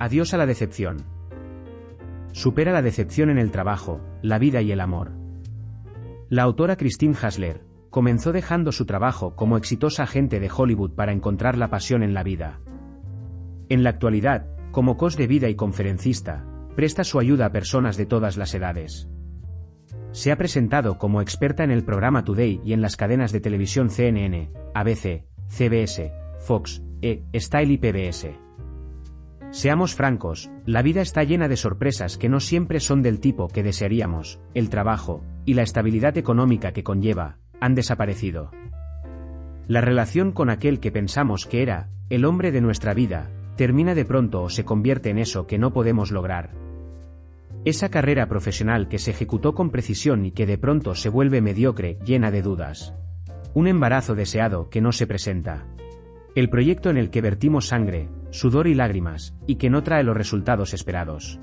Adiós a la decepción. Supera la decepción en el trabajo, la vida y el amor. La autora Christine Hasler comenzó dejando su trabajo como exitosa agente de Hollywood para encontrar la pasión en la vida. En la actualidad, como coach de vida y conferencista, presta su ayuda a personas de todas las edades. Se ha presentado como experta en el programa Today y en las cadenas de televisión CNN, ABC, CBS, Fox, E, Style y PBS. Seamos francos, la vida está llena de sorpresas que no siempre son del tipo que desearíamos, el trabajo, y la estabilidad económica que conlleva, han desaparecido. La relación con aquel que pensamos que era, el hombre de nuestra vida, termina de pronto o se convierte en eso que no podemos lograr. Esa carrera profesional que se ejecutó con precisión y que de pronto se vuelve mediocre, llena de dudas. Un embarazo deseado que no se presenta. El proyecto en el que vertimos sangre, sudor y lágrimas, y que no trae los resultados esperados.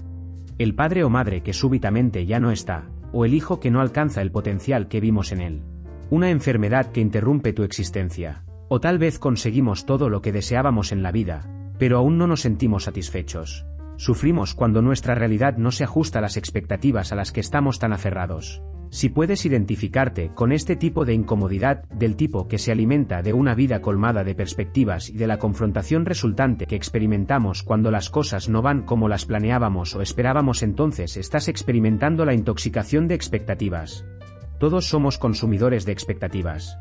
El padre o madre que súbitamente ya no está, o el hijo que no alcanza el potencial que vimos en él. Una enfermedad que interrumpe tu existencia. O tal vez conseguimos todo lo que deseábamos en la vida, pero aún no nos sentimos satisfechos. Sufrimos cuando nuestra realidad no se ajusta a las expectativas a las que estamos tan aferrados. Si puedes identificarte con este tipo de incomodidad, del tipo que se alimenta de una vida colmada de perspectivas y de la confrontación resultante que experimentamos cuando las cosas no van como las planeábamos o esperábamos, entonces estás experimentando la intoxicación de expectativas. Todos somos consumidores de expectativas.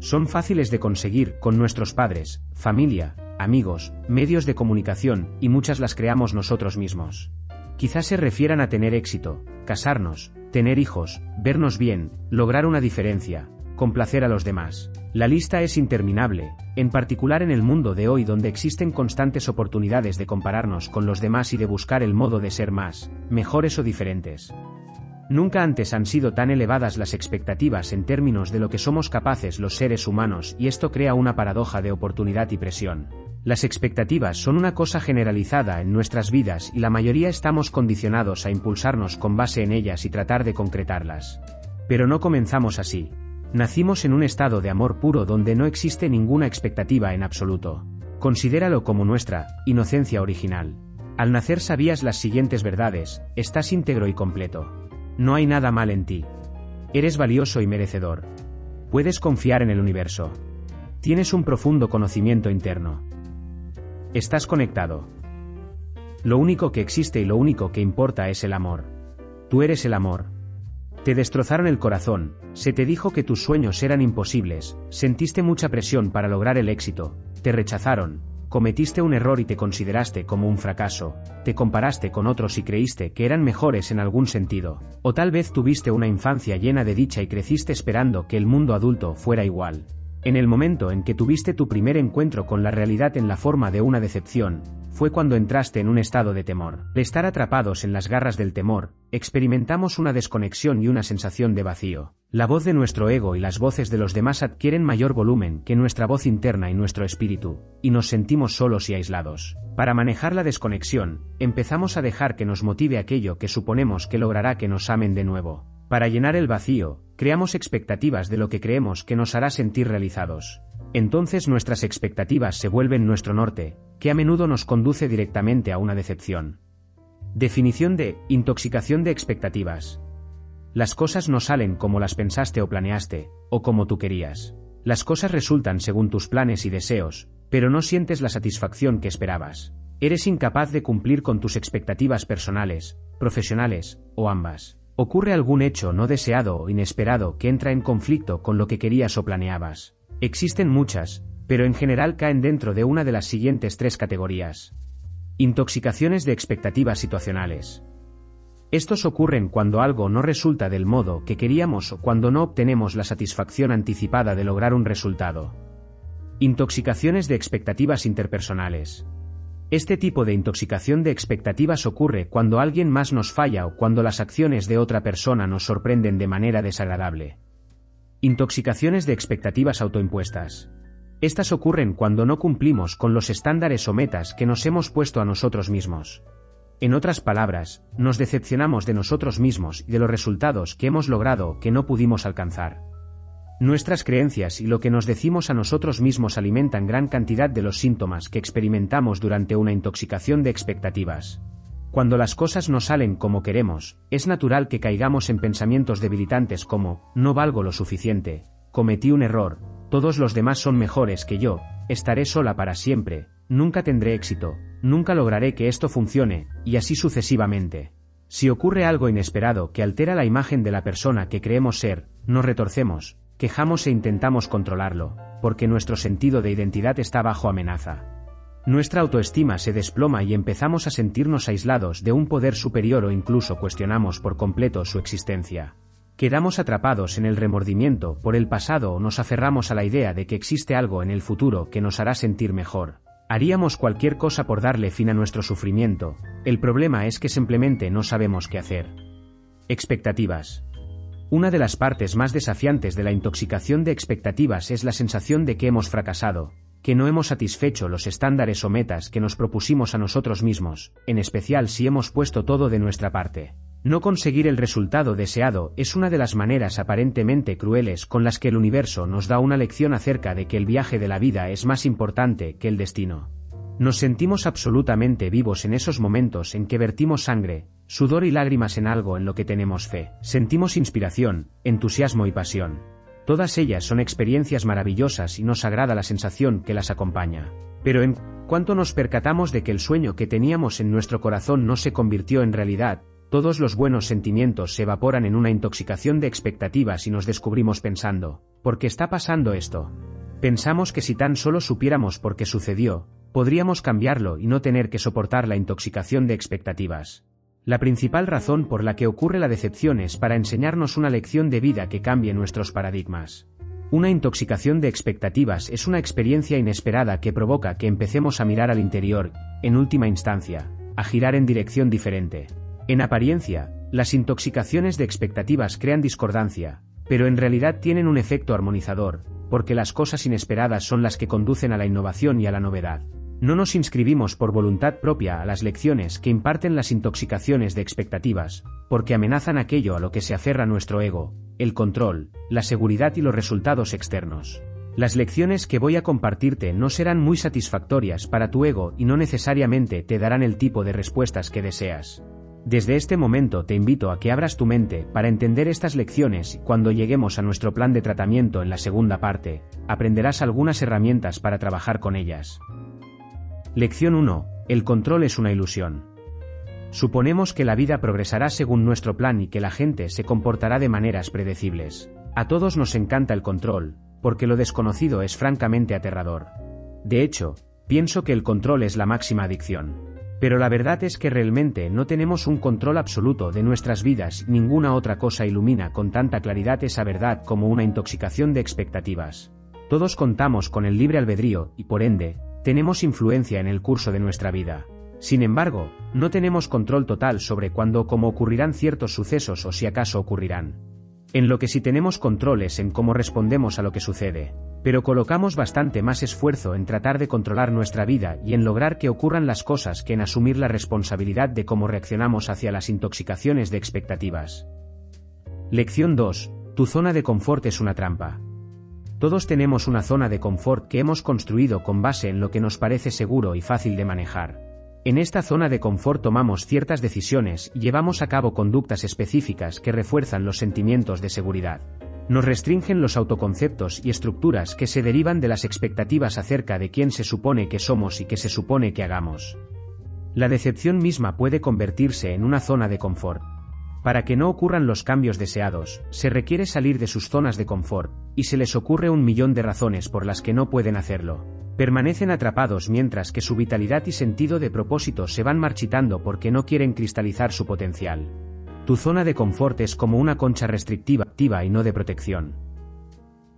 Son fáciles de conseguir con nuestros padres, familia, amigos, medios de comunicación, y muchas las creamos nosotros mismos. Quizás se refieran a tener éxito, casarnos, tener hijos, vernos bien, lograr una diferencia, complacer a los demás. La lista es interminable, en particular en el mundo de hoy donde existen constantes oportunidades de compararnos con los demás y de buscar el modo de ser más, mejores o diferentes. Nunca antes han sido tan elevadas las expectativas en términos de lo que somos capaces los seres humanos y esto crea una paradoja de oportunidad y presión. Las expectativas son una cosa generalizada en nuestras vidas y la mayoría estamos condicionados a impulsarnos con base en ellas y tratar de concretarlas. Pero no comenzamos así. Nacimos en un estado de amor puro donde no existe ninguna expectativa en absoluto. Considéralo como nuestra inocencia original. Al nacer sabías las siguientes verdades, estás íntegro y completo. No hay nada mal en ti. Eres valioso y merecedor. Puedes confiar en el universo. Tienes un profundo conocimiento interno. Estás conectado. Lo único que existe y lo único que importa es el amor. Tú eres el amor. Te destrozaron el corazón, se te dijo que tus sueños eran imposibles, sentiste mucha presión para lograr el éxito, te rechazaron, cometiste un error y te consideraste como un fracaso, te comparaste con otros y creíste que eran mejores en algún sentido, o tal vez tuviste una infancia llena de dicha y creciste esperando que el mundo adulto fuera igual. En el momento en que tuviste tu primer encuentro con la realidad en la forma de una decepción, fue cuando entraste en un estado de temor. De estar atrapados en las garras del temor, experimentamos una desconexión y una sensación de vacío. La voz de nuestro ego y las voces de los demás adquieren mayor volumen que nuestra voz interna y nuestro espíritu, y nos sentimos solos y aislados. Para manejar la desconexión, empezamos a dejar que nos motive aquello que suponemos que logrará que nos amen de nuevo. Para llenar el vacío, creamos expectativas de lo que creemos que nos hará sentir realizados. Entonces nuestras expectativas se vuelven nuestro norte, que a menudo nos conduce directamente a una decepción. Definición de intoxicación de expectativas. Las cosas no salen como las pensaste o planeaste, o como tú querías. Las cosas resultan según tus planes y deseos, pero no sientes la satisfacción que esperabas. Eres incapaz de cumplir con tus expectativas personales, profesionales, o ambas. Ocurre algún hecho no deseado o inesperado que entra en conflicto con lo que querías o planeabas. Existen muchas, pero en general caen dentro de una de las siguientes tres categorías. Intoxicaciones de expectativas situacionales. Estos ocurren cuando algo no resulta del modo que queríamos o cuando no obtenemos la satisfacción anticipada de lograr un resultado. Intoxicaciones de expectativas interpersonales. Este tipo de intoxicación de expectativas ocurre cuando alguien más nos falla o cuando las acciones de otra persona nos sorprenden de manera desagradable. Intoxicaciones de expectativas autoimpuestas. Estas ocurren cuando no cumplimos con los estándares o metas que nos hemos puesto a nosotros mismos. En otras palabras, nos decepcionamos de nosotros mismos y de los resultados que hemos logrado que no pudimos alcanzar. Nuestras creencias y lo que nos decimos a nosotros mismos alimentan gran cantidad de los síntomas que experimentamos durante una intoxicación de expectativas. Cuando las cosas no salen como queremos, es natural que caigamos en pensamientos debilitantes como, no valgo lo suficiente, cometí un error, todos los demás son mejores que yo, estaré sola para siempre, nunca tendré éxito, nunca lograré que esto funcione, y así sucesivamente. Si ocurre algo inesperado que altera la imagen de la persona que creemos ser, nos retorcemos, quejamos e intentamos controlarlo, porque nuestro sentido de identidad está bajo amenaza. Nuestra autoestima se desploma y empezamos a sentirnos aislados de un poder superior o incluso cuestionamos por completo su existencia. Quedamos atrapados en el remordimiento por el pasado o nos aferramos a la idea de que existe algo en el futuro que nos hará sentir mejor. Haríamos cualquier cosa por darle fin a nuestro sufrimiento, el problema es que simplemente no sabemos qué hacer. Expectativas. Una de las partes más desafiantes de la intoxicación de expectativas es la sensación de que hemos fracasado, que no hemos satisfecho los estándares o metas que nos propusimos a nosotros mismos, en especial si hemos puesto todo de nuestra parte. No conseguir el resultado deseado es una de las maneras aparentemente crueles con las que el universo nos da una lección acerca de que el viaje de la vida es más importante que el destino. Nos sentimos absolutamente vivos en esos momentos en que vertimos sangre, sudor y lágrimas en algo en lo que tenemos fe. Sentimos inspiración, entusiasmo y pasión. Todas ellas son experiencias maravillosas y nos agrada la sensación que las acompaña. Pero en cuanto nos percatamos de que el sueño que teníamos en nuestro corazón no se convirtió en realidad, todos los buenos sentimientos se evaporan en una intoxicación de expectativas y nos descubrimos pensando, ¿por qué está pasando esto? Pensamos que si tan solo supiéramos por qué sucedió, podríamos cambiarlo y no tener que soportar la intoxicación de expectativas. La principal razón por la que ocurre la decepción es para enseñarnos una lección de vida que cambie nuestros paradigmas. Una intoxicación de expectativas es una experiencia inesperada que provoca que empecemos a mirar al interior, en última instancia, a girar en dirección diferente. En apariencia, las intoxicaciones de expectativas crean discordancia, pero en realidad tienen un efecto armonizador, porque las cosas inesperadas son las que conducen a la innovación y a la novedad. No nos inscribimos por voluntad propia a las lecciones que imparten las intoxicaciones de expectativas, porque amenazan aquello a lo que se aferra nuestro ego, el control, la seguridad y los resultados externos. Las lecciones que voy a compartirte no serán muy satisfactorias para tu ego y no necesariamente te darán el tipo de respuestas que deseas. Desde este momento te invito a que abras tu mente para entender estas lecciones y cuando lleguemos a nuestro plan de tratamiento en la segunda parte, aprenderás algunas herramientas para trabajar con ellas. Lección 1. El control es una ilusión. Suponemos que la vida progresará según nuestro plan y que la gente se comportará de maneras predecibles. A todos nos encanta el control, porque lo desconocido es francamente aterrador. De hecho, pienso que el control es la máxima adicción. Pero la verdad es que realmente no tenemos un control absoluto de nuestras vidas, ninguna otra cosa ilumina con tanta claridad esa verdad como una intoxicación de expectativas. Todos contamos con el libre albedrío, y por ende, tenemos influencia en el curso de nuestra vida. Sin embargo, no tenemos control total sobre cuándo o cómo ocurrirán ciertos sucesos o si acaso ocurrirán. En lo que sí tenemos control es en cómo respondemos a lo que sucede, pero colocamos bastante más esfuerzo en tratar de controlar nuestra vida y en lograr que ocurran las cosas que en asumir la responsabilidad de cómo reaccionamos hacia las intoxicaciones de expectativas. Lección 2. Tu zona de confort es una trampa. Todos tenemos una zona de confort que hemos construido con base en lo que nos parece seguro y fácil de manejar. En esta zona de confort tomamos ciertas decisiones y llevamos a cabo conductas específicas que refuerzan los sentimientos de seguridad. Nos restringen los autoconceptos y estructuras que se derivan de las expectativas acerca de quién se supone que somos y qué se supone que hagamos. La decepción misma puede convertirse en una zona de confort. Para que no ocurran los cambios deseados, se requiere salir de sus zonas de confort, y se les ocurre un millón de razones por las que no pueden hacerlo. Permanecen atrapados mientras que su vitalidad y sentido de propósito se van marchitando porque no quieren cristalizar su potencial. Tu zona de confort es como una concha restrictiva, activa y no de protección.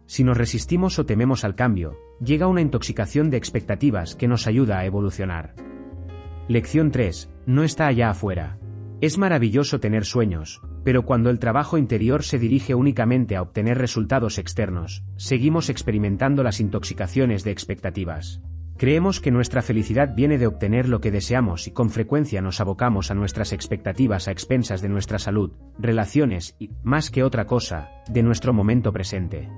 Si nos resistimos o tememos al cambio, llega una intoxicación de expectativas que nos ayuda a evolucionar. Lección 3. No está allá afuera. Es maravilloso tener sueños, pero cuando el trabajo interior se dirige únicamente a obtener resultados externos, seguimos experimentando las intoxicaciones de expectativas. Creemos que nuestra felicidad viene de obtener lo que deseamos y con frecuencia nos abocamos a nuestras expectativas a expensas de nuestra salud, relaciones y, más que otra cosa, de nuestro momento presente.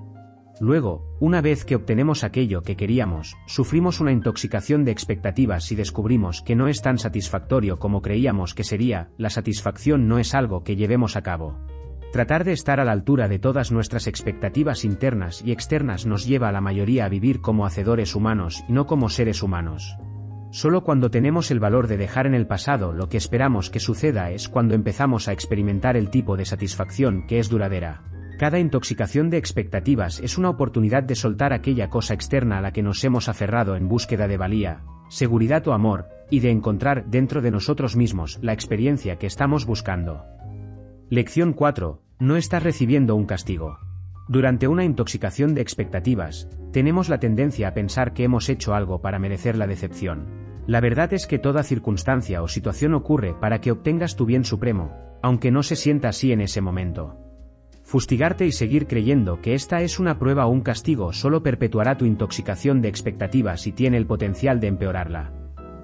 Luego, una vez que obtenemos aquello que queríamos, sufrimos una intoxicación de expectativas y descubrimos que no es tan satisfactorio como creíamos que sería, la satisfacción no es algo que llevemos a cabo. Tratar de estar a la altura de todas nuestras expectativas internas y externas nos lleva a la mayoría a vivir como hacedores humanos y no como seres humanos. Solo cuando tenemos el valor de dejar en el pasado lo que esperamos que suceda es cuando empezamos a experimentar el tipo de satisfacción que es duradera. Cada intoxicación de expectativas es una oportunidad de soltar aquella cosa externa a la que nos hemos aferrado en búsqueda de valía, seguridad o amor, y de encontrar dentro de nosotros mismos la experiencia que estamos buscando. Lección 4. No estás recibiendo un castigo. Durante una intoxicación de expectativas, tenemos la tendencia a pensar que hemos hecho algo para merecer la decepción. La verdad es que toda circunstancia o situación ocurre para que obtengas tu bien supremo, aunque no se sienta así en ese momento. Fustigarte y seguir creyendo que esta es una prueba o un castigo solo perpetuará tu intoxicación de expectativas y tiene el potencial de empeorarla.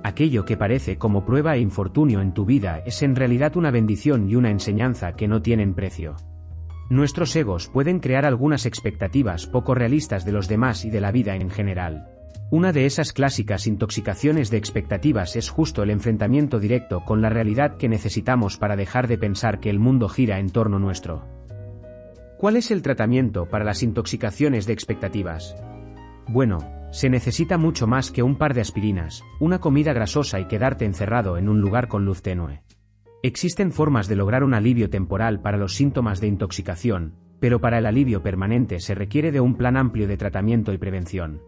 Aquello que parece como prueba e infortunio en tu vida es en realidad una bendición y una enseñanza que no tienen precio. Nuestros egos pueden crear algunas expectativas poco realistas de los demás y de la vida en general. Una de esas clásicas intoxicaciones de expectativas es justo el enfrentamiento directo con la realidad que necesitamos para dejar de pensar que el mundo gira en torno nuestro. ¿Cuál es el tratamiento para las intoxicaciones de expectativas? Bueno, se necesita mucho más que un par de aspirinas, una comida grasosa y quedarte encerrado en un lugar con luz tenue. Existen formas de lograr un alivio temporal para los síntomas de intoxicación, pero para el alivio permanente se requiere de un plan amplio de tratamiento y prevención.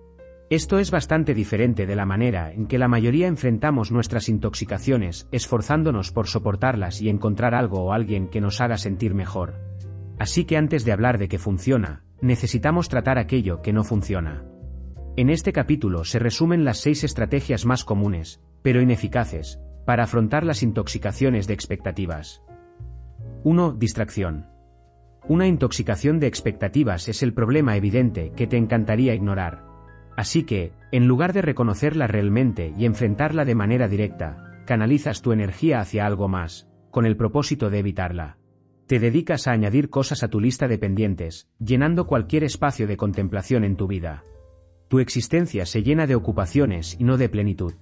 Esto es bastante diferente de la manera en que la mayoría enfrentamos nuestras intoxicaciones, esforzándonos por soportarlas y encontrar algo o alguien que nos haga sentir mejor. Así que antes de hablar de que funciona, necesitamos tratar aquello que no funciona. En este capítulo se resumen las seis estrategias más comunes, pero ineficaces, para afrontar las intoxicaciones de expectativas. 1. Distracción. Una intoxicación de expectativas es el problema evidente que te encantaría ignorar. Así que, en lugar de reconocerla realmente y enfrentarla de manera directa, canalizas tu energía hacia algo más, con el propósito de evitarla. Te dedicas a añadir cosas a tu lista de pendientes, llenando cualquier espacio de contemplación en tu vida. Tu existencia se llena de ocupaciones y no de plenitud.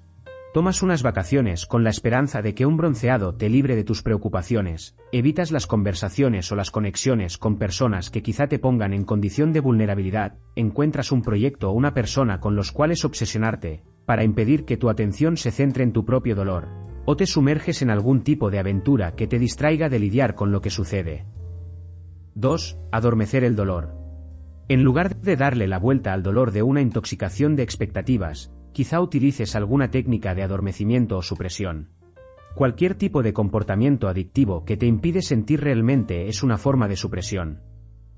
Tomas unas vacaciones con la esperanza de que un bronceado te libre de tus preocupaciones, evitas las conversaciones o las conexiones con personas que quizá te pongan en condición de vulnerabilidad, encuentras un proyecto o una persona con los cuales obsesionarte, para impedir que tu atención se centre en tu propio dolor, o te sumerges en algún tipo de aventura que te distraiga de lidiar con lo que sucede. 2. Adormecer el dolor. En lugar de darle la vuelta al dolor de una intoxicación de expectativas, quizá utilices alguna técnica de adormecimiento o supresión. Cualquier tipo de comportamiento adictivo que te impide sentir realmente es una forma de supresión.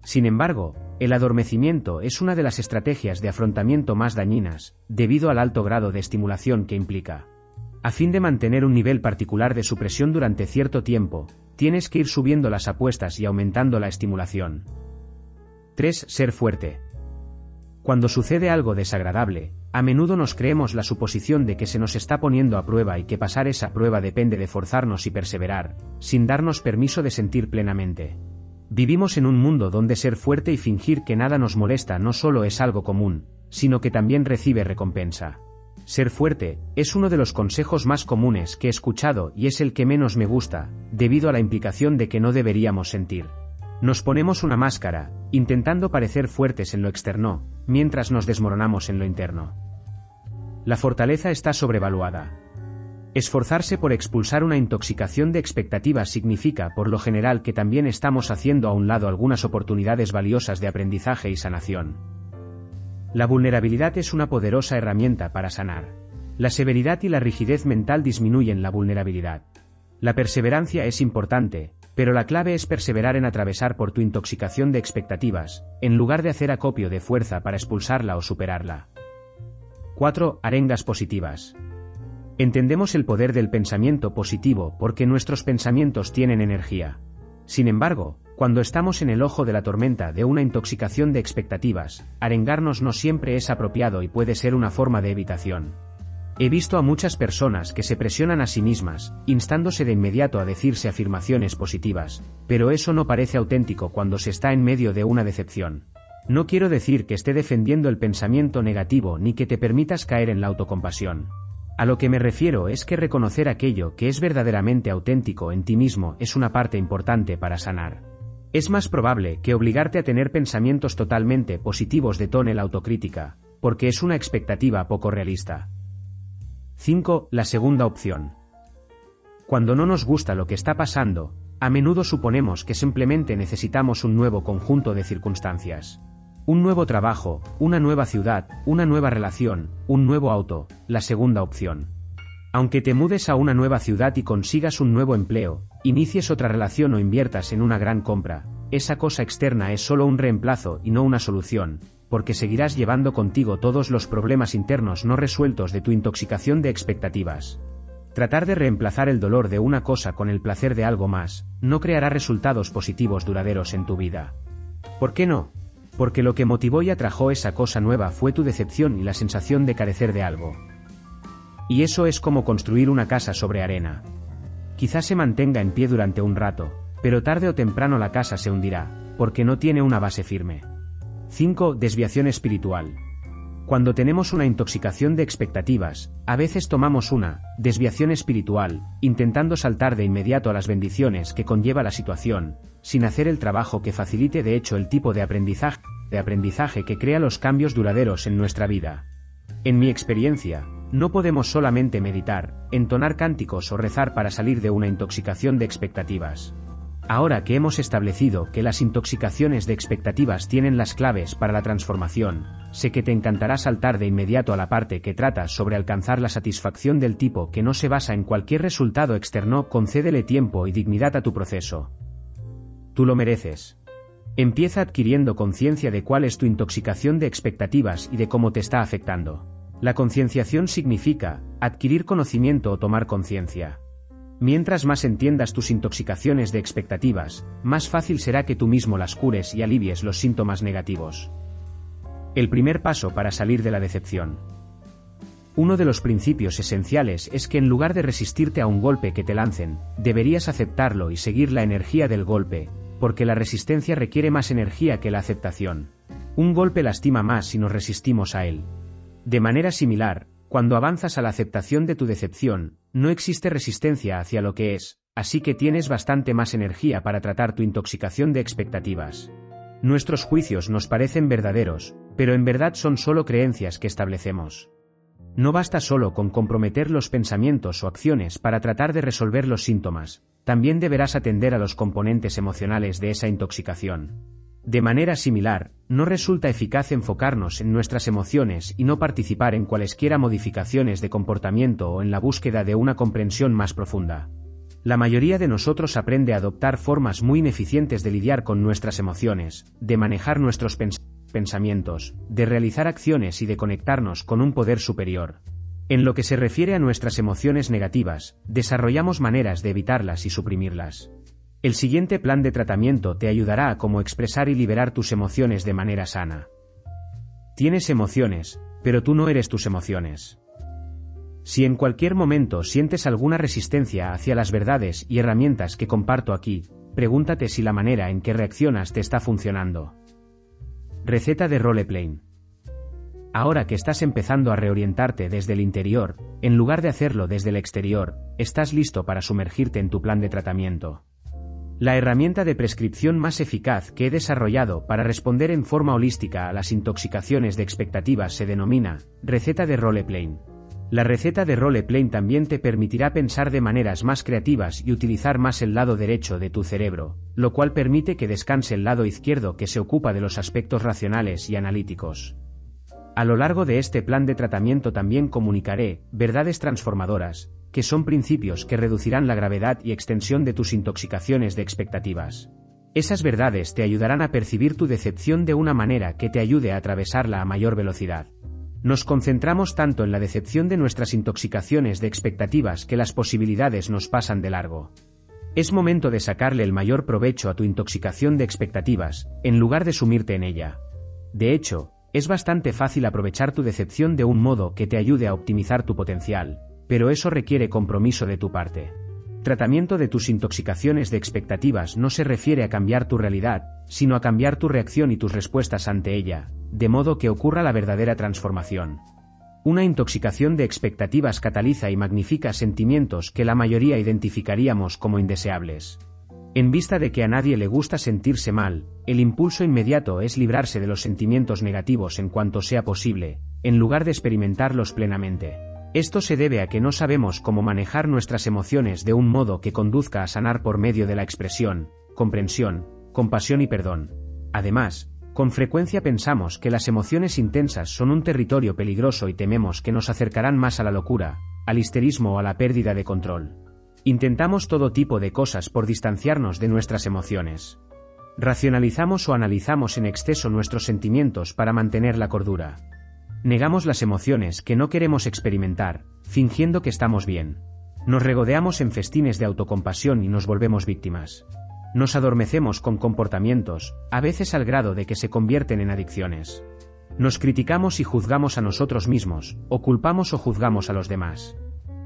Sin embargo, el adormecimiento es una de las estrategias de afrontamiento más dañinas, debido al alto grado de estimulación que implica. A fin de mantener un nivel particular de supresión durante cierto tiempo, tienes que ir subiendo las apuestas y aumentando la estimulación. 3. Ser fuerte. Cuando sucede algo desagradable, a menudo nos creemos la suposición de que se nos está poniendo a prueba y que pasar esa prueba depende de forzarnos y perseverar, sin darnos permiso de sentir plenamente. Vivimos en un mundo donde ser fuerte y fingir que nada nos molesta no solo es algo común, sino que también recibe recompensa. Ser fuerte, es uno de los consejos más comunes que he escuchado y es el que menos me gusta, debido a la implicación de que no deberíamos sentir. Nos ponemos una máscara, intentando parecer fuertes en lo externo, mientras nos desmoronamos en lo interno. La fortaleza está sobrevaluada. Esforzarse por expulsar una intoxicación de expectativas significa por lo general que también estamos haciendo a un lado algunas oportunidades valiosas de aprendizaje y sanación. La vulnerabilidad es una poderosa herramienta para sanar. La severidad y la rigidez mental disminuyen la vulnerabilidad. La perseverancia es importante, pero la clave es perseverar en atravesar por tu intoxicación de expectativas, en lugar de hacer acopio de fuerza para expulsarla o superarla. 4. Arengas positivas. Entendemos el poder del pensamiento positivo porque nuestros pensamientos tienen energía. Sin embargo, cuando estamos en el ojo de la tormenta de una intoxicación de expectativas, arengarnos no siempre es apropiado y puede ser una forma de evitación. He visto a muchas personas que se presionan a sí mismas, instándose de inmediato a decirse afirmaciones positivas, pero eso no parece auténtico cuando se está en medio de una decepción. No quiero decir que esté defendiendo el pensamiento negativo ni que te permitas caer en la autocompasión. A lo que me refiero es que reconocer aquello que es verdaderamente auténtico en ti mismo es una parte importante para sanar. Es más probable que obligarte a tener pensamientos totalmente positivos detone la autocrítica, porque es una expectativa poco realista. 5. La segunda opción. Cuando no nos gusta lo que está pasando, a menudo suponemos que simplemente necesitamos un nuevo conjunto de circunstancias. Un nuevo trabajo, una nueva ciudad, una nueva relación, un nuevo auto, la segunda opción. Aunque te mudes a una nueva ciudad y consigas un nuevo empleo, inicies otra relación o inviertas en una gran compra, esa cosa externa es solo un reemplazo y no una solución, porque seguirás llevando contigo todos los problemas internos no resueltos de tu intoxicación de expectativas. Tratar de reemplazar el dolor de una cosa con el placer de algo más, no creará resultados positivos duraderos en tu vida. ¿Por qué no? porque lo que motivó y atrajo esa cosa nueva fue tu decepción y la sensación de carecer de algo. Y eso es como construir una casa sobre arena. Quizás se mantenga en pie durante un rato, pero tarde o temprano la casa se hundirá, porque no tiene una base firme. 5. Desviación espiritual. Cuando tenemos una intoxicación de expectativas, a veces tomamos una desviación espiritual, intentando saltar de inmediato a las bendiciones que conlleva la situación, sin hacer el trabajo que facilite de hecho el tipo de aprendizaje, de aprendizaje que crea los cambios duraderos en nuestra vida. En mi experiencia, no podemos solamente meditar, entonar cánticos o rezar para salir de una intoxicación de expectativas. Ahora que hemos establecido que las intoxicaciones de expectativas tienen las claves para la transformación, sé que te encantará saltar de inmediato a la parte que trata sobre alcanzar la satisfacción del tipo que no se basa en cualquier resultado externo, concédele tiempo y dignidad a tu proceso. Tú lo mereces. Empieza adquiriendo conciencia de cuál es tu intoxicación de expectativas y de cómo te está afectando. La concienciación significa adquirir conocimiento o tomar conciencia. Mientras más entiendas tus intoxicaciones de expectativas, más fácil será que tú mismo las cures y alivies los síntomas negativos. El primer paso para salir de la decepción. Uno de los principios esenciales es que en lugar de resistirte a un golpe que te lancen, deberías aceptarlo y seguir la energía del golpe, porque la resistencia requiere más energía que la aceptación. Un golpe lastima más si nos resistimos a él. De manera similar, cuando avanzas a la aceptación de tu decepción, no existe resistencia hacia lo que es, así que tienes bastante más energía para tratar tu intoxicación de expectativas. Nuestros juicios nos parecen verdaderos, pero en verdad son solo creencias que establecemos. No basta solo con comprometer los pensamientos o acciones para tratar de resolver los síntomas, también deberás atender a los componentes emocionales de esa intoxicación. De manera similar, no resulta eficaz enfocarnos en nuestras emociones y no participar en cualesquiera modificaciones de comportamiento o en la búsqueda de una comprensión más profunda. La mayoría de nosotros aprende a adoptar formas muy ineficientes de lidiar con nuestras emociones, de manejar nuestros pensamientos, de realizar acciones y de conectarnos con un poder superior. En lo que se refiere a nuestras emociones negativas, desarrollamos maneras de evitarlas y suprimirlas. El siguiente plan de tratamiento te ayudará a cómo expresar y liberar tus emociones de manera sana. Tienes emociones, pero tú no eres tus emociones. Si en cualquier momento sientes alguna resistencia hacia las verdades y herramientas que comparto aquí, pregúntate si la manera en que reaccionas te está funcionando. Receta de roleplay. Ahora que estás empezando a reorientarte desde el interior, en lugar de hacerlo desde el exterior, estás listo para sumergirte en tu plan de tratamiento. La herramienta de prescripción más eficaz que he desarrollado para responder en forma holística a las intoxicaciones de expectativas se denomina receta de roleplay. La receta de roleplay también te permitirá pensar de maneras más creativas y utilizar más el lado derecho de tu cerebro, lo cual permite que descanse el lado izquierdo que se ocupa de los aspectos racionales y analíticos. A lo largo de este plan de tratamiento también comunicaré verdades transformadoras, que son principios que reducirán la gravedad y extensión de tus intoxicaciones de expectativas. Esas verdades te ayudarán a percibir tu decepción de una manera que te ayude a atravesarla a mayor velocidad. Nos concentramos tanto en la decepción de nuestras intoxicaciones de expectativas que las posibilidades nos pasan de largo. Es momento de sacarle el mayor provecho a tu intoxicación de expectativas, en lugar de sumirte en ella. De hecho, es bastante fácil aprovechar tu decepción de un modo que te ayude a optimizar tu potencial, pero eso requiere compromiso de tu parte. tratamiento de tus intoxicaciones de expectativas no se refiere a cambiar tu realidad, sino a cambiar tu reacción y tus respuestas ante ella, de modo que ocurra la verdadera transformación. Una intoxicación de expectativas cataliza y magnifica sentimientos que la mayoría identificaríamos como indeseables. En vista de que a nadie le gusta sentirse mal, el impulso inmediato es librarse de los sentimientos negativos en cuanto sea posible, en lugar de experimentarlos plenamente. Esto se debe a que no sabemos cómo manejar nuestras emociones de un modo que conduzca a sanar por medio de la expresión, comprensión, compasión y perdón. Además, con frecuencia pensamos que las emociones intensas son un territorio peligroso y tememos que nos acercarán más a la locura, al histerismo o a la pérdida de control. Intentamos todo tipo de cosas por distanciarnos de nuestras emociones. Racionalizamos o analizamos en exceso nuestros sentimientos para mantener la cordura. Negamos las emociones que no queremos experimentar, fingiendo que estamos bien. Nos regodeamos en festines de autocompasión y nos volvemos víctimas. Nos adormecemos con comportamientos, a veces al grado de que se convierten en adicciones. Nos criticamos y juzgamos a nosotros mismos, o culpamos o juzgamos a los demás.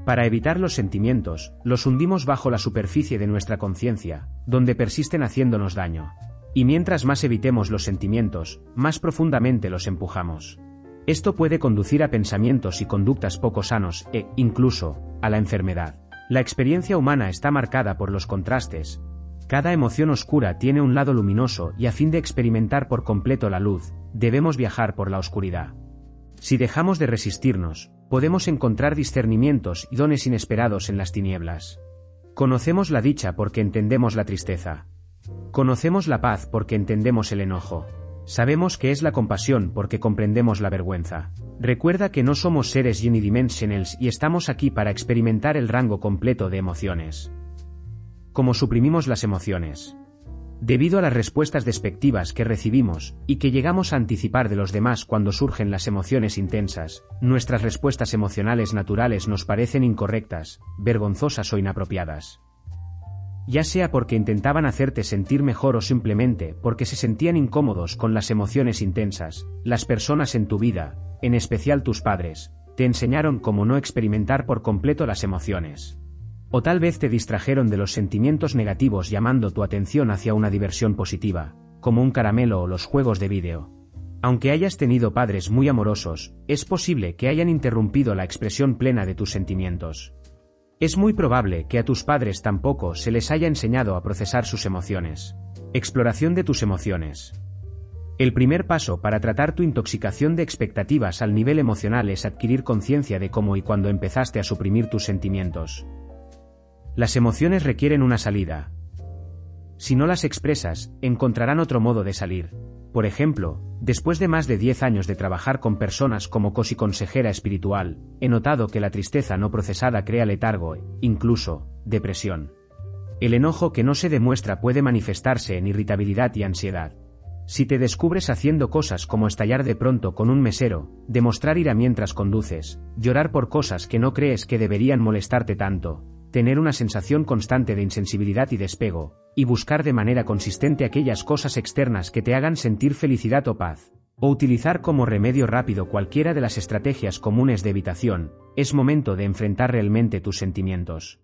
Para evitar los sentimientos, los hundimos bajo la superficie de nuestra conciencia, donde persisten haciéndonos daño. Y mientras más evitemos los sentimientos, más profundamente los empujamos. Esto puede conducir a pensamientos y conductas poco sanos e, incluso, a la enfermedad. La experiencia humana está marcada por los contrastes. Cada emoción oscura tiene un lado luminoso y a fin de experimentar por completo la luz, debemos viajar por la oscuridad. Si dejamos de resistirnos, podemos encontrar discernimientos y dones inesperados en las tinieblas. Conocemos la dicha porque entendemos la tristeza. Conocemos la paz porque entendemos el enojo. Sabemos que es la compasión porque comprendemos la vergüenza. Recuerda que no somos seres unidimensionals y estamos aquí para experimentar el rango completo de emociones. ¿Cómo suprimimos las emociones? Debido a las respuestas despectivas que recibimos, y que llegamos a anticipar de los demás cuando surgen las emociones intensas, nuestras respuestas emocionales naturales nos parecen incorrectas, vergonzosas o inapropiadas ya sea porque intentaban hacerte sentir mejor o simplemente porque se sentían incómodos con las emociones intensas, las personas en tu vida, en especial tus padres, te enseñaron cómo no experimentar por completo las emociones. O tal vez te distrajeron de los sentimientos negativos llamando tu atención hacia una diversión positiva, como un caramelo o los juegos de vídeo. Aunque hayas tenido padres muy amorosos, es posible que hayan interrumpido la expresión plena de tus sentimientos. Es muy probable que a tus padres tampoco se les haya enseñado a procesar sus emociones. Exploración de tus emociones. El primer paso para tratar tu intoxicación de expectativas al nivel emocional es adquirir conciencia de cómo y cuándo empezaste a suprimir tus sentimientos. Las emociones requieren una salida. Si no las expresas, encontrarán otro modo de salir. Por ejemplo, después de más de 10 años de trabajar con personas como cosi consejera espiritual, he notado que la tristeza no procesada crea letargo, incluso, depresión. El enojo que no se demuestra puede manifestarse en irritabilidad y ansiedad. Si te descubres haciendo cosas como estallar de pronto con un mesero, demostrar ira mientras conduces, llorar por cosas que no crees que deberían molestarte tanto, tener una sensación constante de insensibilidad y despego, y buscar de manera consistente aquellas cosas externas que te hagan sentir felicidad o paz, o utilizar como remedio rápido cualquiera de las estrategias comunes de evitación, es momento de enfrentar realmente tus sentimientos.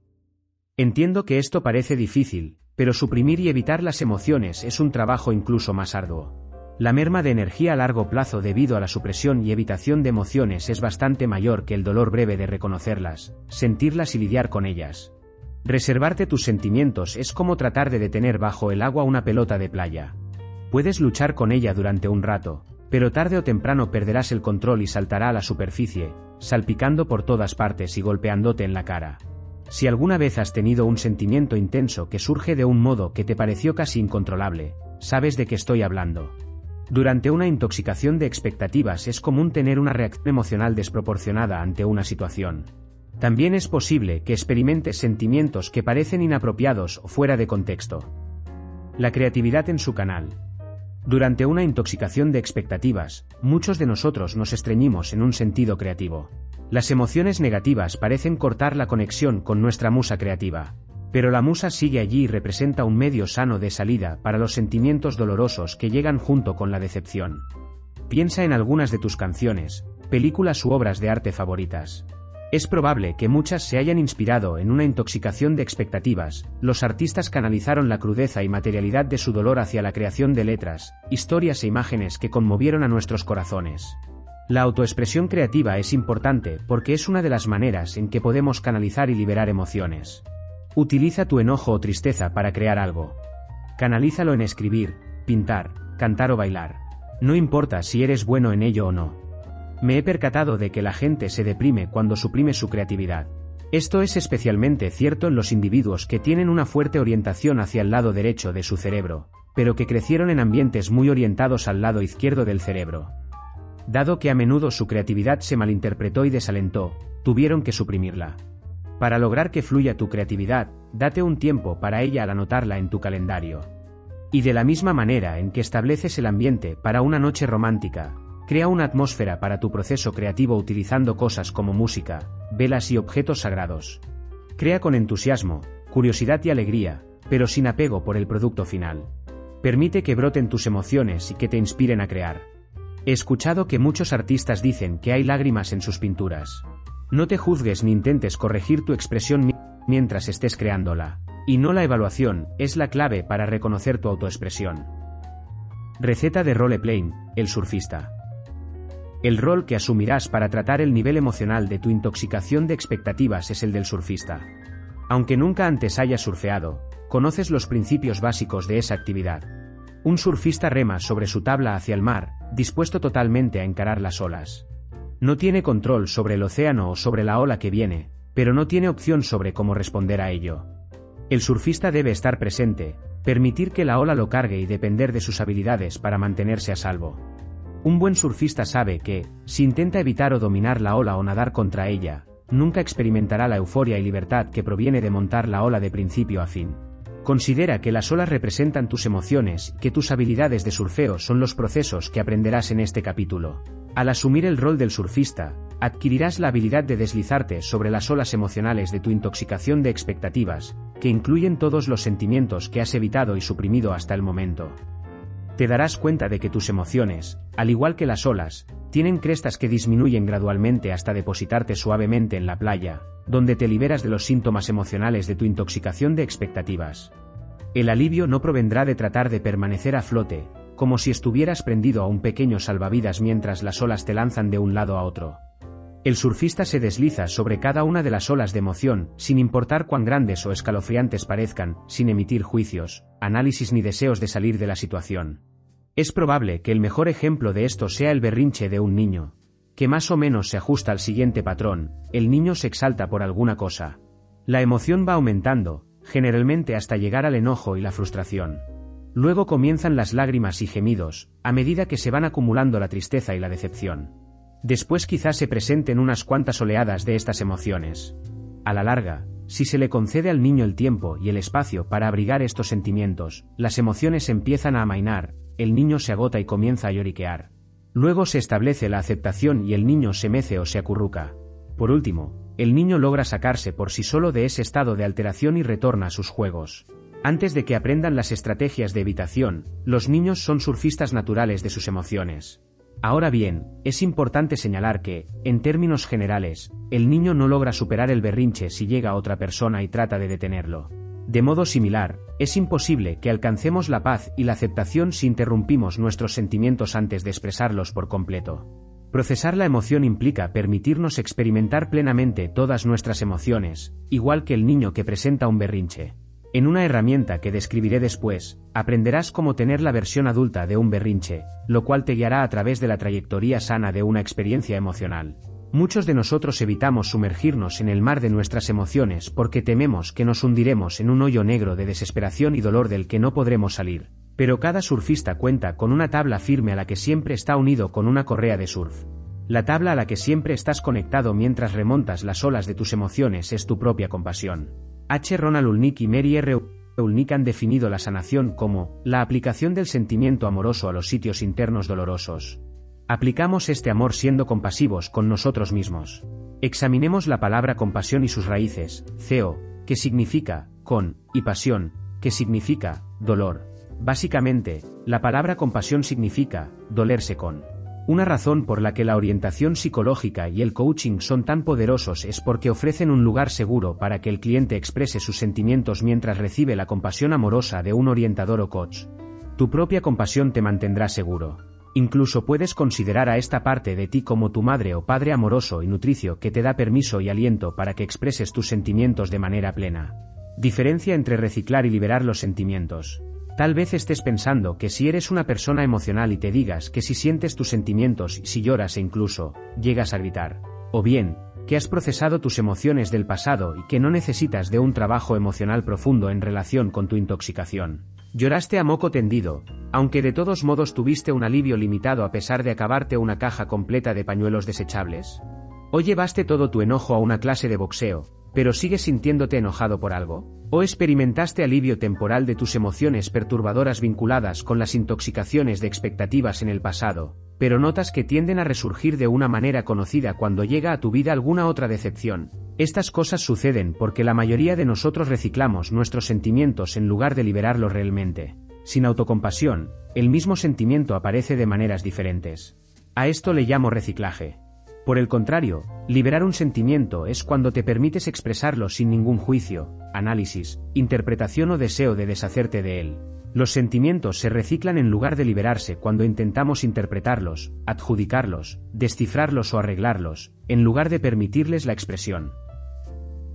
Entiendo que esto parece difícil, pero suprimir y evitar las emociones es un trabajo incluso más arduo. La merma de energía a largo plazo debido a la supresión y evitación de emociones es bastante mayor que el dolor breve de reconocerlas, sentirlas y lidiar con ellas. Reservarte tus sentimientos es como tratar de detener bajo el agua una pelota de playa. Puedes luchar con ella durante un rato, pero tarde o temprano perderás el control y saltará a la superficie, salpicando por todas partes y golpeándote en la cara. Si alguna vez has tenido un sentimiento intenso que surge de un modo que te pareció casi incontrolable, sabes de qué estoy hablando. Durante una intoxicación de expectativas es común tener una reacción emocional desproporcionada ante una situación. También es posible que experimentes sentimientos que parecen inapropiados o fuera de contexto. La creatividad en su canal. Durante una intoxicación de expectativas, muchos de nosotros nos estreñimos en un sentido creativo. Las emociones negativas parecen cortar la conexión con nuestra musa creativa. Pero la musa sigue allí y representa un medio sano de salida para los sentimientos dolorosos que llegan junto con la decepción. Piensa en algunas de tus canciones, películas u obras de arte favoritas. Es probable que muchas se hayan inspirado en una intoxicación de expectativas, los artistas canalizaron la crudeza y materialidad de su dolor hacia la creación de letras, historias e imágenes que conmovieron a nuestros corazones. La autoexpresión creativa es importante porque es una de las maneras en que podemos canalizar y liberar emociones. Utiliza tu enojo o tristeza para crear algo. Canalízalo en escribir, pintar, cantar o bailar. No importa si eres bueno en ello o no. Me he percatado de que la gente se deprime cuando suprime su creatividad. Esto es especialmente cierto en los individuos que tienen una fuerte orientación hacia el lado derecho de su cerebro, pero que crecieron en ambientes muy orientados al lado izquierdo del cerebro. Dado que a menudo su creatividad se malinterpretó y desalentó, tuvieron que suprimirla. Para lograr que fluya tu creatividad, date un tiempo para ella al anotarla en tu calendario. Y de la misma manera en que estableces el ambiente para una noche romántica, crea una atmósfera para tu proceso creativo utilizando cosas como música, velas y objetos sagrados. Crea con entusiasmo, curiosidad y alegría, pero sin apego por el producto final. Permite que broten tus emociones y que te inspiren a crear. He escuchado que muchos artistas dicen que hay lágrimas en sus pinturas. No te juzgues ni intentes corregir tu expresión mientras estés creándola. Y no la evaluación, es la clave para reconocer tu autoexpresión. Receta de roleplaying, el surfista. El rol que asumirás para tratar el nivel emocional de tu intoxicación de expectativas es el del surfista. Aunque nunca antes hayas surfeado, conoces los principios básicos de esa actividad. Un surfista rema sobre su tabla hacia el mar, dispuesto totalmente a encarar las olas. No tiene control sobre el océano o sobre la ola que viene, pero no tiene opción sobre cómo responder a ello. El surfista debe estar presente, permitir que la ola lo cargue y depender de sus habilidades para mantenerse a salvo. Un buen surfista sabe que, si intenta evitar o dominar la ola o nadar contra ella, nunca experimentará la euforia y libertad que proviene de montar la ola de principio a fin. Considera que las olas representan tus emociones que tus habilidades de surfeo son los procesos que aprenderás en este capítulo. Al asumir el rol del surfista, adquirirás la habilidad de deslizarte sobre las olas emocionales de tu intoxicación de expectativas, que incluyen todos los sentimientos que has evitado y suprimido hasta el momento. Te darás cuenta de que tus emociones, al igual que las olas, tienen crestas que disminuyen gradualmente hasta depositarte suavemente en la playa, donde te liberas de los síntomas emocionales de tu intoxicación de expectativas. El alivio no provendrá de tratar de permanecer a flote, como si estuvieras prendido a un pequeño salvavidas mientras las olas te lanzan de un lado a otro. El surfista se desliza sobre cada una de las olas de emoción, sin importar cuán grandes o escalofriantes parezcan, sin emitir juicios, análisis ni deseos de salir de la situación. Es probable que el mejor ejemplo de esto sea el berrinche de un niño, que más o menos se ajusta al siguiente patrón, el niño se exalta por alguna cosa. La emoción va aumentando, generalmente hasta llegar al enojo y la frustración. Luego comienzan las lágrimas y gemidos, a medida que se van acumulando la tristeza y la decepción. Después quizás se presenten unas cuantas oleadas de estas emociones. A la larga, si se le concede al niño el tiempo y el espacio para abrigar estos sentimientos, las emociones empiezan a amainar, el niño se agota y comienza a lloriquear. Luego se establece la aceptación y el niño se mece o se acurruca. Por último, el niño logra sacarse por sí solo de ese estado de alteración y retorna a sus juegos. Antes de que aprendan las estrategias de evitación, los niños son surfistas naturales de sus emociones. Ahora bien, es importante señalar que, en términos generales, el niño no logra superar el berrinche si llega otra persona y trata de detenerlo. De modo similar, es imposible que alcancemos la paz y la aceptación si interrumpimos nuestros sentimientos antes de expresarlos por completo. Procesar la emoción implica permitirnos experimentar plenamente todas nuestras emociones, igual que el niño que presenta un berrinche. En una herramienta que describiré después, aprenderás cómo tener la versión adulta de un berrinche, lo cual te guiará a través de la trayectoria sana de una experiencia emocional. Muchos de nosotros evitamos sumergirnos en el mar de nuestras emociones porque tememos que nos hundiremos en un hoyo negro de desesperación y dolor del que no podremos salir. Pero cada surfista cuenta con una tabla firme a la que siempre está unido con una correa de surf. La tabla a la que siempre estás conectado mientras remontas las olas de tus emociones es tu propia compasión. H. Ronald Ulnick y Mary R. Ulnick han definido la sanación como la aplicación del sentimiento amoroso a los sitios internos dolorosos. Aplicamos este amor siendo compasivos con nosotros mismos. Examinemos la palabra compasión y sus raíces, ceo, que significa, con, y pasión, que significa, dolor. Básicamente, la palabra compasión significa, dolerse con. Una razón por la que la orientación psicológica y el coaching son tan poderosos es porque ofrecen un lugar seguro para que el cliente exprese sus sentimientos mientras recibe la compasión amorosa de un orientador o coach. Tu propia compasión te mantendrá seguro. Incluso puedes considerar a esta parte de ti como tu madre o padre amoroso y nutricio que te da permiso y aliento para que expreses tus sentimientos de manera plena. Diferencia entre reciclar y liberar los sentimientos. Tal vez estés pensando que si eres una persona emocional y te digas que si sientes tus sentimientos si lloras e incluso llegas a gritar. O bien, que has procesado tus emociones del pasado y que no necesitas de un trabajo emocional profundo en relación con tu intoxicación. Lloraste a moco tendido, aunque de todos modos tuviste un alivio limitado a pesar de acabarte una caja completa de pañuelos desechables. O llevaste todo tu enojo a una clase de boxeo, pero sigues sintiéndote enojado por algo. ¿O experimentaste alivio temporal de tus emociones perturbadoras vinculadas con las intoxicaciones de expectativas en el pasado, pero notas que tienden a resurgir de una manera conocida cuando llega a tu vida alguna otra decepción? Estas cosas suceden porque la mayoría de nosotros reciclamos nuestros sentimientos en lugar de liberarlos realmente. Sin autocompasión, el mismo sentimiento aparece de maneras diferentes. A esto le llamo reciclaje. Por el contrario, liberar un sentimiento es cuando te permites expresarlo sin ningún juicio, análisis, interpretación o deseo de deshacerte de él. Los sentimientos se reciclan en lugar de liberarse cuando intentamos interpretarlos, adjudicarlos, descifrarlos o arreglarlos, en lugar de permitirles la expresión.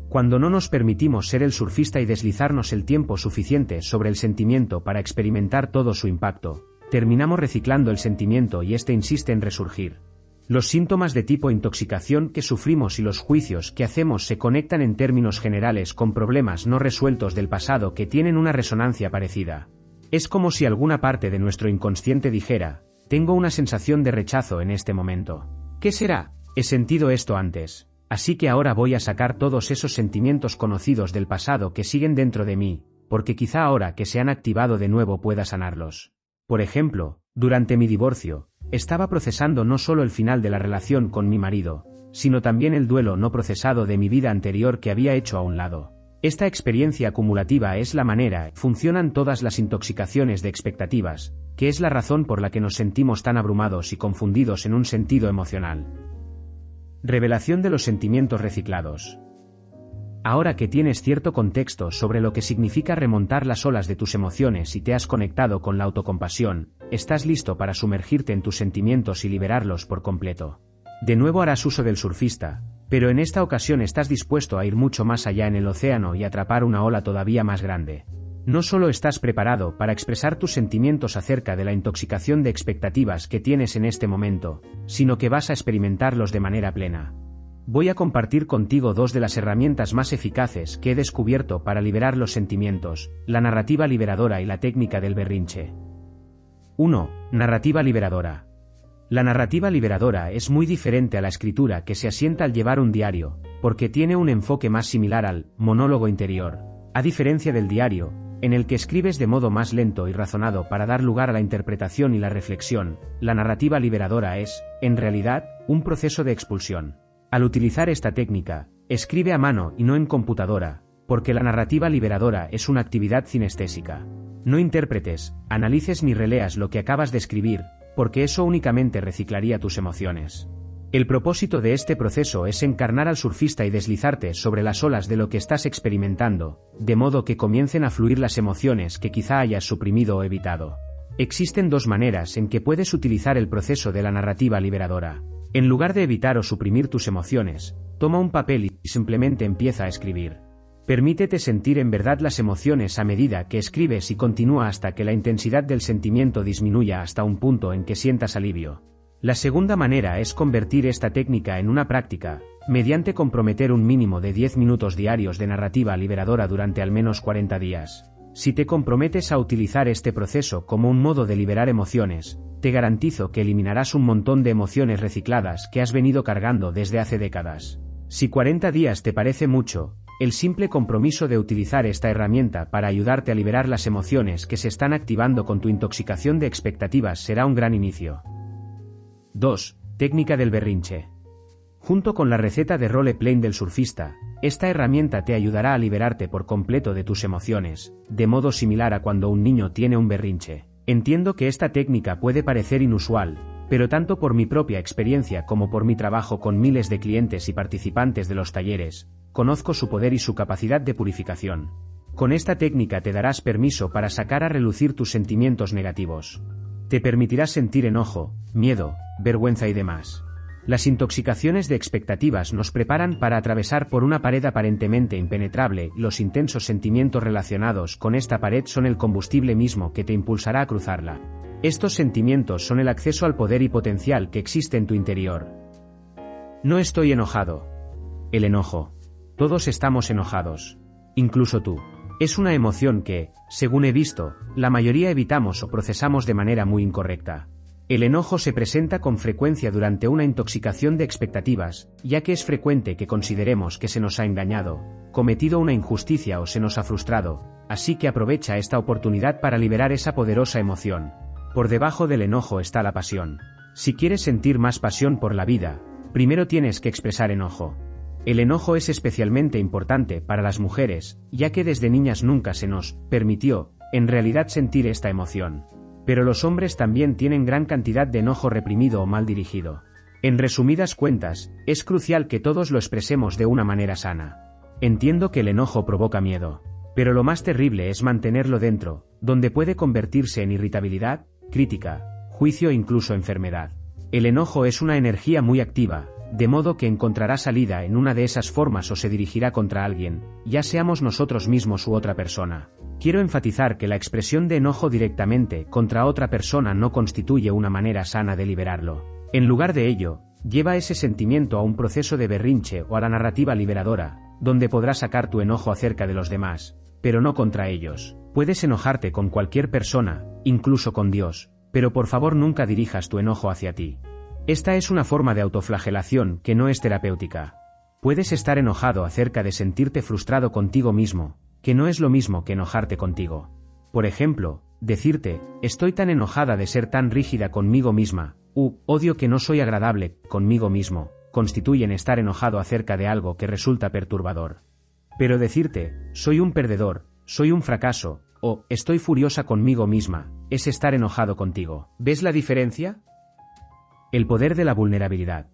Cuando no nos permitimos ser el surfista y deslizarnos el tiempo suficiente sobre el sentimiento para experimentar todo su impacto, terminamos reciclando el sentimiento y éste insiste en resurgir. Los síntomas de tipo intoxicación que sufrimos y los juicios que hacemos se conectan en términos generales con problemas no resueltos del pasado que tienen una resonancia parecida. Es como si alguna parte de nuestro inconsciente dijera, tengo una sensación de rechazo en este momento. ¿Qué será? He sentido esto antes. Así que ahora voy a sacar todos esos sentimientos conocidos del pasado que siguen dentro de mí, porque quizá ahora que se han activado de nuevo pueda sanarlos. Por ejemplo, durante mi divorcio, estaba procesando no solo el final de la relación con mi marido, sino también el duelo no procesado de mi vida anterior que había hecho a un lado. Esta experiencia acumulativa es la manera, funcionan todas las intoxicaciones de expectativas, que es la razón por la que nos sentimos tan abrumados y confundidos en un sentido emocional. Revelación de los sentimientos reciclados. Ahora que tienes cierto contexto sobre lo que significa remontar las olas de tus emociones y te has conectado con la autocompasión, estás listo para sumergirte en tus sentimientos y liberarlos por completo. De nuevo harás uso del surfista, pero en esta ocasión estás dispuesto a ir mucho más allá en el océano y atrapar una ola todavía más grande. No solo estás preparado para expresar tus sentimientos acerca de la intoxicación de expectativas que tienes en este momento, sino que vas a experimentarlos de manera plena. Voy a compartir contigo dos de las herramientas más eficaces que he descubierto para liberar los sentimientos, la narrativa liberadora y la técnica del berrinche. 1. Narrativa liberadora. La narrativa liberadora es muy diferente a la escritura que se asienta al llevar un diario, porque tiene un enfoque más similar al monólogo interior, a diferencia del diario, en el que escribes de modo más lento y razonado para dar lugar a la interpretación y la reflexión, la narrativa liberadora es, en realidad, un proceso de expulsión. Al utilizar esta técnica, escribe a mano y no en computadora, porque la narrativa liberadora es una actividad cinestésica. No interpretes, analices ni releas lo que acabas de escribir, porque eso únicamente reciclaría tus emociones. El propósito de este proceso es encarnar al surfista y deslizarte sobre las olas de lo que estás experimentando, de modo que comiencen a fluir las emociones que quizá hayas suprimido o evitado. Existen dos maneras en que puedes utilizar el proceso de la narrativa liberadora. En lugar de evitar o suprimir tus emociones, toma un papel y simplemente empieza a escribir. Permítete sentir en verdad las emociones a medida que escribes y continúa hasta que la intensidad del sentimiento disminuya hasta un punto en que sientas alivio. La segunda manera es convertir esta técnica en una práctica, mediante comprometer un mínimo de 10 minutos diarios de narrativa liberadora durante al menos 40 días. Si te comprometes a utilizar este proceso como un modo de liberar emociones, te garantizo que eliminarás un montón de emociones recicladas que has venido cargando desde hace décadas. Si 40 días te parece mucho, el simple compromiso de utilizar esta herramienta para ayudarte a liberar las emociones que se están activando con tu intoxicación de expectativas será un gran inicio. 2. Técnica del berrinche. Junto con la receta de role playing del surfista, esta herramienta te ayudará a liberarte por completo de tus emociones, de modo similar a cuando un niño tiene un berrinche. Entiendo que esta técnica puede parecer inusual, pero tanto por mi propia experiencia como por mi trabajo con miles de clientes y participantes de los talleres, conozco su poder y su capacidad de purificación. Con esta técnica te darás permiso para sacar a relucir tus sentimientos negativos. Te permitirás sentir enojo, miedo, vergüenza y demás. Las intoxicaciones de expectativas nos preparan para atravesar por una pared aparentemente impenetrable, los intensos sentimientos relacionados con esta pared son el combustible mismo que te impulsará a cruzarla. Estos sentimientos son el acceso al poder y potencial que existe en tu interior. No estoy enojado. El enojo. Todos estamos enojados. Incluso tú. Es una emoción que, según he visto, la mayoría evitamos o procesamos de manera muy incorrecta. El enojo se presenta con frecuencia durante una intoxicación de expectativas, ya que es frecuente que consideremos que se nos ha engañado, cometido una injusticia o se nos ha frustrado, así que aprovecha esta oportunidad para liberar esa poderosa emoción. Por debajo del enojo está la pasión. Si quieres sentir más pasión por la vida, primero tienes que expresar enojo. El enojo es especialmente importante para las mujeres, ya que desde niñas nunca se nos permitió, en realidad, sentir esta emoción. Pero los hombres también tienen gran cantidad de enojo reprimido o mal dirigido. En resumidas cuentas, es crucial que todos lo expresemos de una manera sana. Entiendo que el enojo provoca miedo. Pero lo más terrible es mantenerlo dentro, donde puede convertirse en irritabilidad, crítica, juicio e incluso enfermedad. El enojo es una energía muy activa, de modo que encontrará salida en una de esas formas o se dirigirá contra alguien, ya seamos nosotros mismos u otra persona. Quiero enfatizar que la expresión de enojo directamente contra otra persona no constituye una manera sana de liberarlo. En lugar de ello, lleva ese sentimiento a un proceso de berrinche o a la narrativa liberadora, donde podrás sacar tu enojo acerca de los demás, pero no contra ellos. Puedes enojarte con cualquier persona, incluso con Dios, pero por favor nunca dirijas tu enojo hacia ti. Esta es una forma de autoflagelación que no es terapéutica. Puedes estar enojado acerca de sentirte frustrado contigo mismo, que no es lo mismo que enojarte contigo. Por ejemplo, decirte, estoy tan enojada de ser tan rígida conmigo misma, u, odio que no soy agradable conmigo mismo, constituyen estar enojado acerca de algo que resulta perturbador. Pero decirte, soy un perdedor, soy un fracaso, o, estoy furiosa conmigo misma, es estar enojado contigo. ¿Ves la diferencia? El poder de la vulnerabilidad.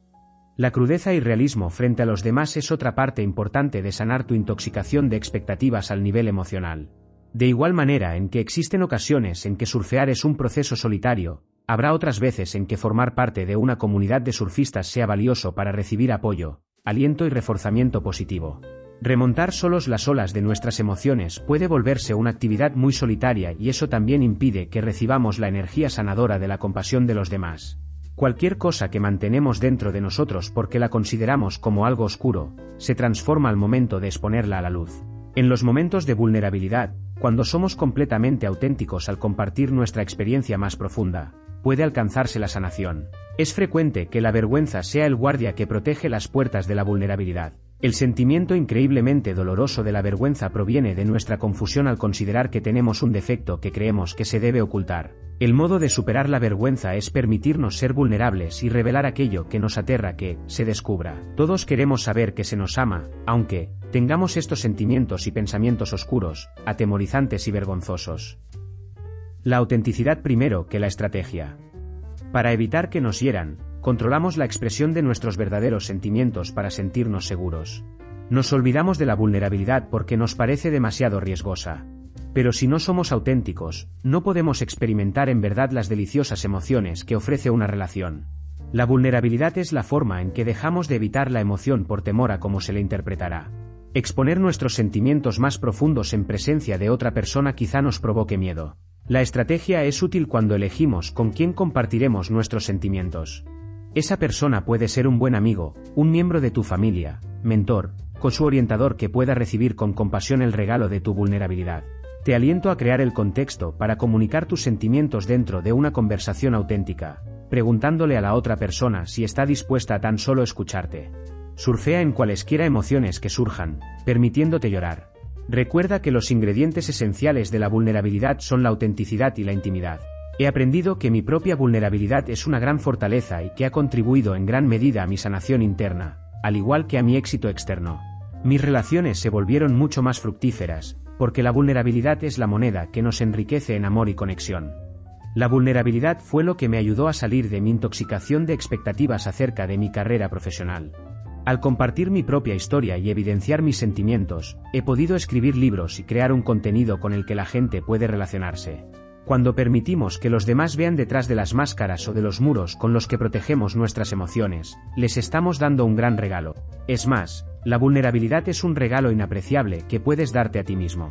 La crudeza y realismo frente a los demás es otra parte importante de sanar tu intoxicación de expectativas al nivel emocional. De igual manera en que existen ocasiones en que surfear es un proceso solitario, habrá otras veces en que formar parte de una comunidad de surfistas sea valioso para recibir apoyo, aliento y reforzamiento positivo. Remontar solos las olas de nuestras emociones puede volverse una actividad muy solitaria y eso también impide que recibamos la energía sanadora de la compasión de los demás. Cualquier cosa que mantenemos dentro de nosotros porque la consideramos como algo oscuro, se transforma al momento de exponerla a la luz. En los momentos de vulnerabilidad, cuando somos completamente auténticos al compartir nuestra experiencia más profunda, puede alcanzarse la sanación. Es frecuente que la vergüenza sea el guardia que protege las puertas de la vulnerabilidad. El sentimiento increíblemente doloroso de la vergüenza proviene de nuestra confusión al considerar que tenemos un defecto que creemos que se debe ocultar. El modo de superar la vergüenza es permitirnos ser vulnerables y revelar aquello que nos aterra que se descubra. Todos queremos saber que se nos ama, aunque tengamos estos sentimientos y pensamientos oscuros, atemorizantes y vergonzosos. La autenticidad primero que la estrategia. Para evitar que nos hieran, controlamos la expresión de nuestros verdaderos sentimientos para sentirnos seguros. Nos olvidamos de la vulnerabilidad porque nos parece demasiado riesgosa. Pero si no somos auténticos, no podemos experimentar en verdad las deliciosas emociones que ofrece una relación. La vulnerabilidad es la forma en que dejamos de evitar la emoción por temor a cómo se le interpretará. Exponer nuestros sentimientos más profundos en presencia de otra persona quizá nos provoque miedo. La estrategia es útil cuando elegimos con quién compartiremos nuestros sentimientos. Esa persona puede ser un buen amigo, un miembro de tu familia, mentor, con su orientador que pueda recibir con compasión el regalo de tu vulnerabilidad. Te aliento a crear el contexto para comunicar tus sentimientos dentro de una conversación auténtica, preguntándole a la otra persona si está dispuesta a tan solo escucharte. Surfea en cualesquiera emociones que surjan, permitiéndote llorar. Recuerda que los ingredientes esenciales de la vulnerabilidad son la autenticidad y la intimidad. He aprendido que mi propia vulnerabilidad es una gran fortaleza y que ha contribuido en gran medida a mi sanación interna, al igual que a mi éxito externo. Mis relaciones se volvieron mucho más fructíferas, porque la vulnerabilidad es la moneda que nos enriquece en amor y conexión. La vulnerabilidad fue lo que me ayudó a salir de mi intoxicación de expectativas acerca de mi carrera profesional. Al compartir mi propia historia y evidenciar mis sentimientos, he podido escribir libros y crear un contenido con el que la gente puede relacionarse. Cuando permitimos que los demás vean detrás de las máscaras o de los muros con los que protegemos nuestras emociones, les estamos dando un gran regalo. Es más, la vulnerabilidad es un regalo inapreciable que puedes darte a ti mismo.